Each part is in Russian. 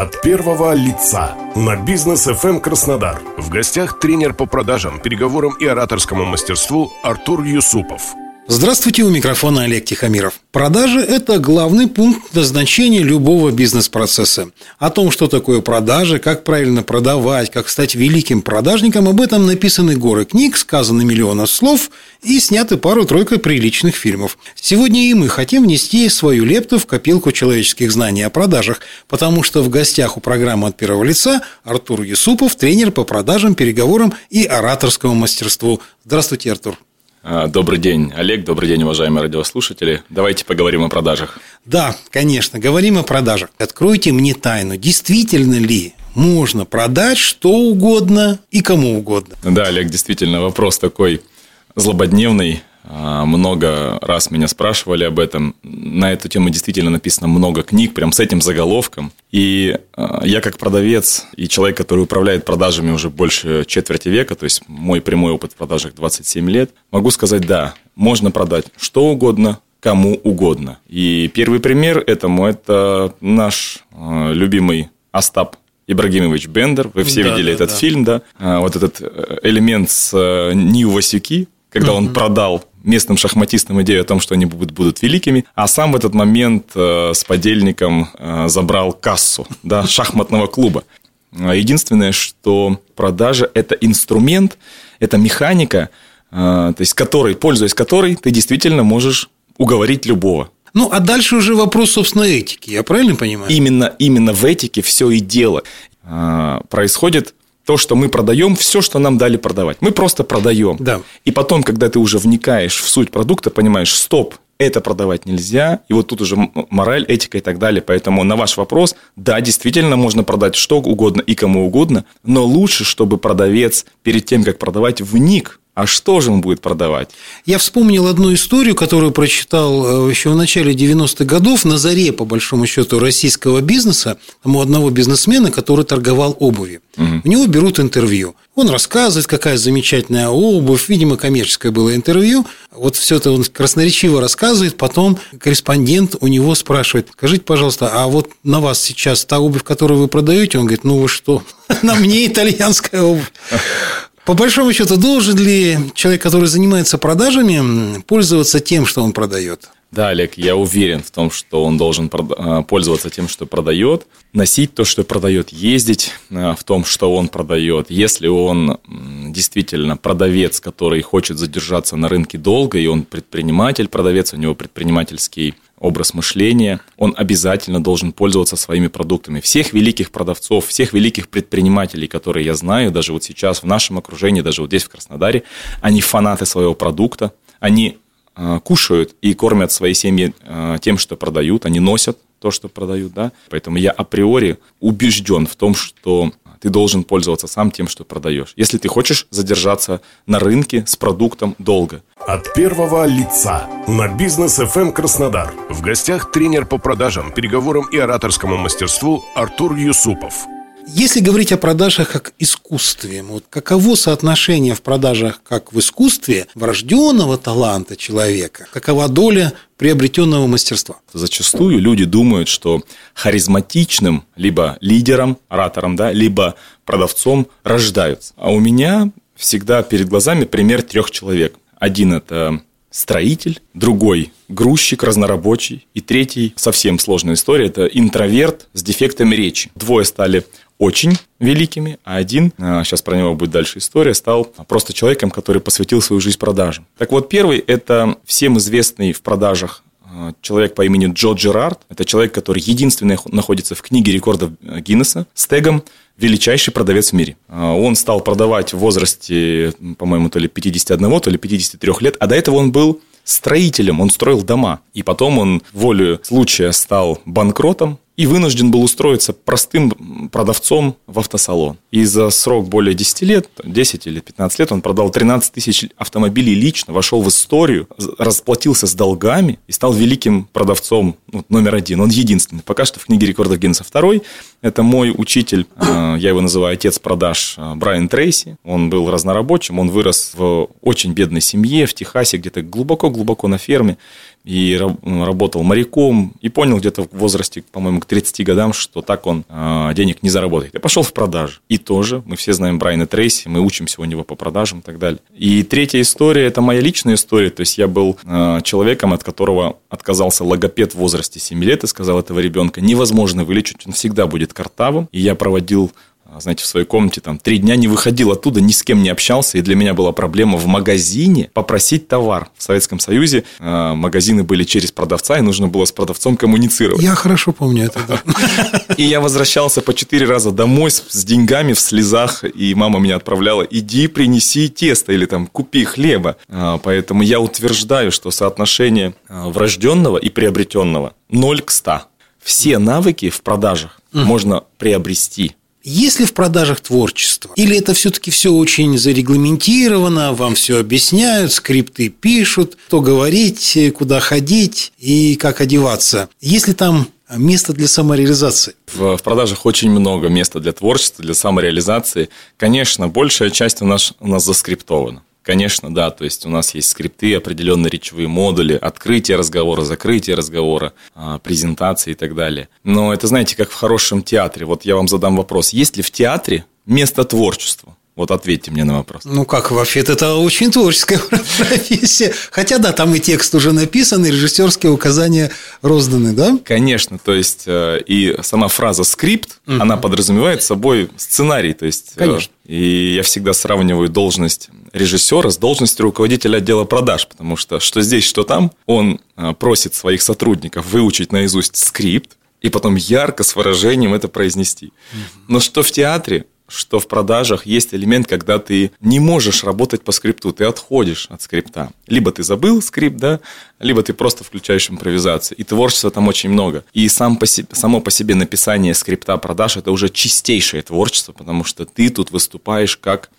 От первого лица на бизнес FM Краснодар. В гостях тренер по продажам, переговорам и ораторскому мастерству Артур Юсупов. Здравствуйте, у микрофона Олег Тихомиров. Продажи – это главный пункт назначения любого бизнес-процесса. О том, что такое продажи, как правильно продавать, как стать великим продажником, об этом написаны горы книг, сказаны миллионы слов и сняты пару-тройка приличных фильмов. Сегодня и мы хотим внести свою лепту в копилку человеческих знаний о продажах, потому что в гостях у программы «От первого лица» Артур Юсупов, тренер по продажам, переговорам и ораторскому мастерству. Здравствуйте, Артур. А, добрый день, Олег. Добрый день, уважаемые радиослушатели. Давайте поговорим о продажах. Да, конечно, говорим о продажах. Откройте мне тайну. Действительно ли можно продать что угодно и кому угодно? Да, Олег, действительно, вопрос такой злободневный. А, много раз меня спрашивали об этом. На эту тему действительно написано много книг, прям с этим заголовком. И а, я как продавец и человек, который управляет продажами уже больше четверти века, то есть мой прямой опыт в продажах 27 лет, могу сказать, да, можно продать что угодно, кому угодно. И первый пример этому – это наш а, любимый Остап Ибрагимович Бендер. Вы все да, видели да, этот да. фильм, да? Вот этот э, элемент с э, Нью Васюки, когда он продал местным шахматистам идею о том, что они будут, будут великими, а сам в этот момент э, с подельником э, забрал кассу да, шахматного клуба. А единственное, что продажа – это инструмент, это механика, э, то есть которой, пользуясь которой, ты действительно можешь уговорить любого. Ну, а дальше уже вопрос, собственно, этики, я правильно понимаю? Именно, именно в этике все и дело. Э, происходит то, что мы продаем, все, что нам дали продавать. Мы просто продаем. Да. И потом, когда ты уже вникаешь в суть продукта, понимаешь, стоп, это продавать нельзя, и вот тут уже мораль, этика и так далее. Поэтому на ваш вопрос, да, действительно можно продать что угодно и кому угодно, но лучше, чтобы продавец перед тем, как продавать, вник а что же он будет продавать? Я вспомнил одну историю, которую прочитал э, еще в начале 90-х годов на заре, по большому счету, российского бизнеса, там у одного бизнесмена, который торговал обувью. Угу. У него берут интервью. Он рассказывает, какая замечательная обувь, видимо, коммерческое было интервью. Вот все это он красноречиво рассказывает, потом корреспондент у него спрашивает, скажите, пожалуйста, а вот на вас сейчас та обувь, которую вы продаете? Он говорит, ну вы что, на мне итальянская обувь. По большому счету, должен ли человек, который занимается продажами, пользоваться тем, что он продает? Да, Олег, я уверен в том, что он должен а, пользоваться тем, что продает, носить то, что продает, ездить а, в том, что он продает. Если он действительно продавец, который хочет задержаться на рынке долго, и он предприниматель, продавец, у него предпринимательский образ мышления, он обязательно должен пользоваться своими продуктами. Всех великих продавцов, всех великих предпринимателей, которые я знаю, даже вот сейчас в нашем окружении, даже вот здесь в Краснодаре, они фанаты своего продукта, они э, кушают и кормят свои семьи э, тем, что продают, они носят то, что продают, да. Поэтому я априори убежден в том, что ты должен пользоваться сам тем, что продаешь. Если ты хочешь задержаться на рынке с продуктом долго. От первого лица на бизнес FM Краснодар. В гостях тренер по продажам, переговорам и ораторскому мастерству Артур Юсупов. Если говорить о продажах как искусстве, вот каково соотношение в продажах как в искусстве врожденного таланта человека, какова доля приобретенного мастерства? Зачастую люди думают, что харизматичным либо лидером, оратором, да, либо продавцом рождаются. А у меня всегда перед глазами пример трех человек. Один – это строитель, другой – грузчик разнорабочий, и третий – совсем сложная история – это интроверт с дефектами речи. Двое стали очень великими, а один, а, сейчас про него будет дальше история, стал просто человеком, который посвятил свою жизнь продажам. Так вот, первый – это всем известный в продажах а, человек по имени Джо Джерард. Это человек, который единственный находится в книге рекордов э, Гиннесса с тегом «Величайший продавец в мире». А, он стал продавать в возрасте, по-моему, то ли 51, то ли 53 лет, а до этого он был строителем, он строил дома. И потом он волю случая стал банкротом, и вынужден был устроиться простым продавцом в автосалон. И за срок более 10 лет, 10 или 15 лет, он продал 13 тысяч автомобилей лично, вошел в историю, расплатился с долгами и стал великим продавцом ну, номер один. Он единственный. Пока что в книге рекордов Гиннесса второй. Это мой учитель, э, я его называю отец продаж, э, Брайан Трейси. Он был разнорабочим, он вырос в очень бедной семье в Техасе, где-то глубоко-глубоко на ферме. и работал моряком, и понял где-то в возрасте, по-моему, к 30 годам, что так он э, денег не заработает. Я пошел в продажи. И тоже, мы все знаем Брайана Трейси, мы учимся у него по продажам и так далее. И третья история, это моя личная история, то есть я был э, человеком, от которого отказался логопед в возрасте 7 лет и сказал этого ребенка, невозможно вылечить, он всегда будет картавым. И я проводил знаете, в своей комнате там три дня не выходил оттуда, ни с кем не общался, и для меня была проблема в магазине попросить товар. В Советском Союзе э, магазины были через продавца, и нужно было с продавцом коммуницировать. Я хорошо помню это, да. И я возвращался по четыре раза домой с, с деньгами в слезах, и мама меня отправляла, иди принеси тесто или там купи хлеба. А, поэтому я утверждаю, что соотношение врожденного и приобретенного 0 к 100. Все навыки в продажах можно приобрести – есть ли в продажах творчество? Или это все-таки все очень зарегламентировано, вам все объясняют, скрипты пишут, что говорить, куда ходить и как одеваться? Есть ли там место для самореализации? В, в продажах очень много места для творчества, для самореализации. Конечно, большая часть у нас, у нас заскриптована. Конечно, да, то есть у нас есть скрипты, определенные речевые модули, открытие разговора, закрытие разговора, а, презентации и так далее. Но это, знаете, как в хорошем театре. Вот я вам задам вопрос. Есть ли в театре место творчеству? Вот ответьте мне на вопрос. Ну как, вообще это очень творческая профессия. Хотя да, там и текст уже написан, и режиссерские указания розданы, да? Конечно, то есть э, и сама фраза скрипт, угу. она подразумевает собой сценарий, то есть. Э, Конечно. И я всегда сравниваю должность режиссера с должностью руководителя отдела продаж, потому что что здесь, что там, он э, просит своих сотрудников выучить наизусть скрипт и потом ярко с выражением это произнести. Но что в театре, что в продажах есть элемент, когда ты не можешь работать по скрипту, ты отходишь от скрипта. Либо ты забыл скрипт, да, либо ты просто включаешь импровизацию. И творчества там очень много. И сам по себе, само по себе написание скрипта продаж – это уже чистейшее творчество, потому что ты тут выступаешь как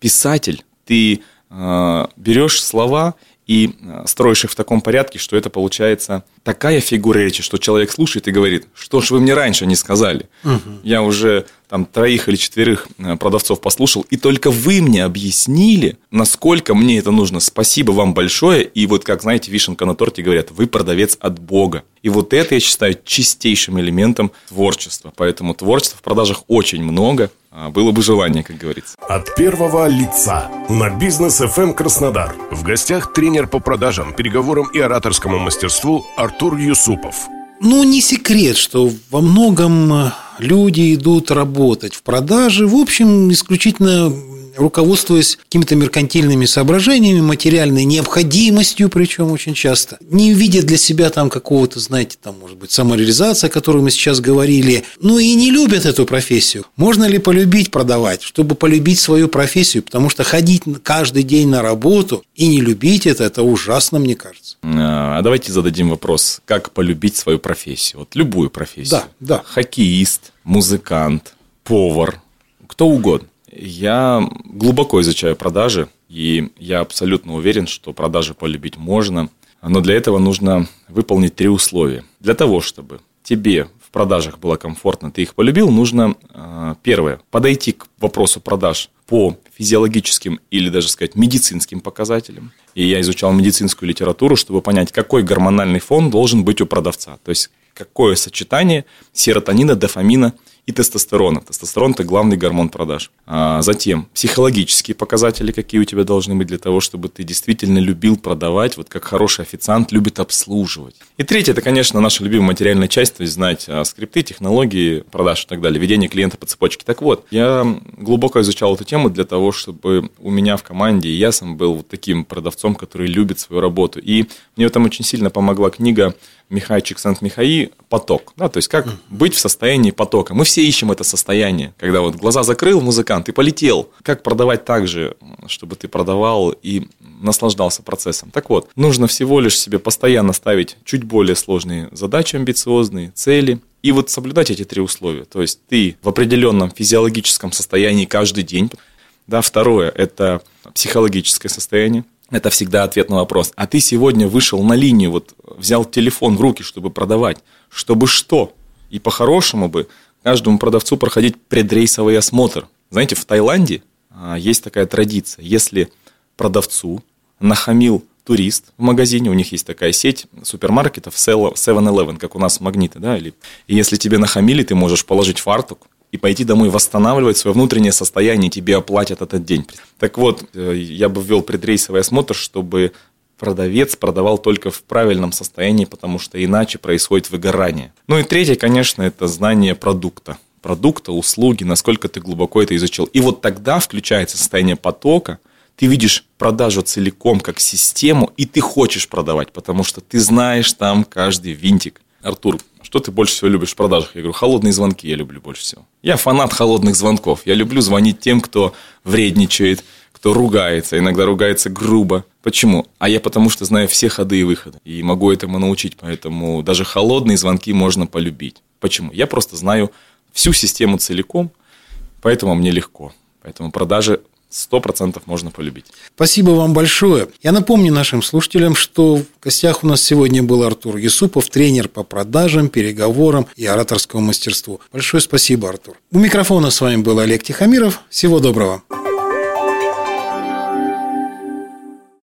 писатель. Ты э, берешь слова и э, строишь их в таком порядке, что это получается такая фигура речи, что человек слушает и говорит, что ж вы мне раньше не сказали. Угу. Я уже там троих или четверых э, продавцов послушал, и только вы мне объяснили, насколько мне это нужно. Спасибо вам большое. И вот, как знаете, вишенка на торте говорят, вы продавец от Бога. И вот это я считаю чистейшим элементом творчества. Поэтому творчества в продажах очень много. А, было бы желание, как говорится. От первого лица на бизнес FM Краснодар. В гостях тренер по продажам, переговорам и ораторскому мастерству Артур Юсупов. Ну, не секрет, что во многом э, люди идут работать в продаже, в общем, исключительно руководствуясь какими-то меркантильными соображениями, материальной необходимостью, причем очень часто, не видя для себя там какого-то, знаете, там, может быть, самореализация, о которой мы сейчас говорили, ну и не любят эту профессию. Можно ли полюбить продавать, чтобы полюбить свою профессию? Потому что ходить каждый день на работу и не любить это, это ужасно, мне кажется. А давайте зададим вопрос, как полюбить свою профессию? Вот любую профессию. Да, да. Хоккеист, музыкант, повар, кто угодно. Я глубоко изучаю продажи, и я абсолютно уверен, что продажи полюбить можно. Но для этого нужно выполнить три условия. Для того, чтобы тебе в продажах было комфортно, ты их полюбил, нужно, а, первое, подойти к вопросу продаж по физиологическим или даже сказать медицинским показателям. И я изучал медицинскую литературу, чтобы понять, какой гормональный фон должен быть у продавца. То есть, какое сочетание серотонина, дофамина – и тестостерона. Тестостерон – это главный гормон продаж. А затем психологические показатели, какие у тебя должны быть для того, чтобы ты действительно любил продавать, вот как хороший официант любит обслуживать. И третье – это, конечно, наша любимая материальная часть, то есть знать а, скрипты, технологии продаж и так далее, ведение клиента по цепочке. Так вот, я глубоко изучал эту тему для того, чтобы у меня в команде и я сам был вот таким продавцом, который любит свою работу. И мне в этом очень сильно помогла книга Михайчик Сант-Михаи поток. Да, то есть как быть в состоянии потока. Мы все ищем это состояние, когда вот глаза закрыл музыкант и полетел. Как продавать так же, чтобы ты продавал и наслаждался процессом. Так вот, нужно всего лишь себе постоянно ставить чуть более сложные задачи, амбициозные, цели, и вот соблюдать эти три условия. То есть ты в определенном физиологическом состоянии каждый день. Да, второе – это психологическое состояние. Это всегда ответ на вопрос. А ты сегодня вышел на линию, вот взял телефон в руки, чтобы продавать. Чтобы что? И по-хорошему бы каждому продавцу проходить предрейсовый осмотр. Знаете, в Таиланде а, есть такая традиция. Если продавцу нахамил турист в магазине, у них есть такая сеть супермаркетов 7-Eleven, как у нас магниты, да, или... И если тебе нахамили, ты можешь положить фартук, и пойти домой восстанавливать свое внутреннее состояние, тебе оплатят этот день. Так вот, э, я бы ввел предрейсовый осмотр, чтобы продавец продавал только в правильном состоянии, потому что иначе происходит выгорание. Ну и третье, конечно, это знание продукта. Продукта, услуги, насколько ты глубоко это изучил. И вот тогда включается состояние потока, ты видишь продажу целиком как систему, и ты хочешь продавать, потому что ты знаешь там каждый винтик. Артур, что ты больше всего любишь в продажах? Я говорю, холодные звонки я люблю больше всего. Я фанат холодных звонков. Я люблю звонить тем, кто вредничает, кто ругается, иногда ругается грубо. Почему? А я потому что знаю все ходы и выходы. И могу этому научить. Поэтому даже холодные звонки можно полюбить. Почему? Я просто знаю всю систему целиком, поэтому мне легко. Поэтому продажи сто процентов можно полюбить. Спасибо вам большое. Я напомню нашим слушателям, что в гостях у нас сегодня был Артур Юсупов, тренер по продажам, переговорам и ораторскому мастерству. Большое спасибо, Артур. У микрофона с вами был Олег Тихомиров. Всего доброго.